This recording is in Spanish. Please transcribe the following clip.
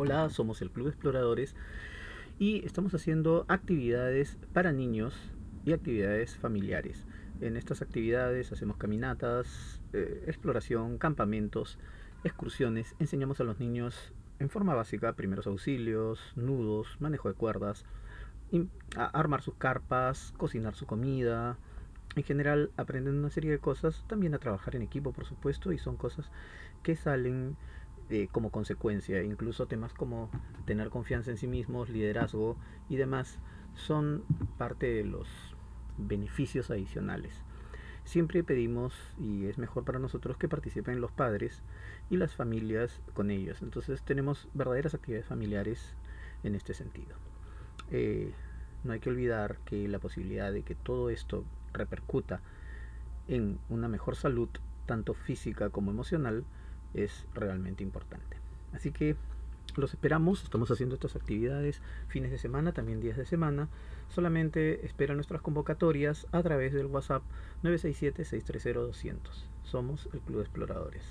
Hola, somos el Club Exploradores y estamos haciendo actividades para niños y actividades familiares. En estas actividades hacemos caminatas, eh, exploración, campamentos, excursiones. Enseñamos a los niños en forma básica primeros auxilios, nudos, manejo de cuerdas, armar sus carpas, cocinar su comida. En general aprenden una serie de cosas, también a trabajar en equipo por supuesto y son cosas que salen eh, como consecuencia. Incluso temas como tener confianza en sí mismos, liderazgo y demás son parte de los beneficios adicionales. Siempre pedimos, y es mejor para nosotros, que participen los padres y las familias con ellos. Entonces tenemos verdaderas actividades familiares en este sentido. Eh, no hay que olvidar que la posibilidad de que todo esto repercuta en una mejor salud, tanto física como emocional, es realmente importante. Así que los esperamos, estamos haciendo estas actividades fines de semana, también días de semana. Solamente espera nuestras convocatorias a través del WhatsApp 967-630-200. Somos el Club de Exploradores.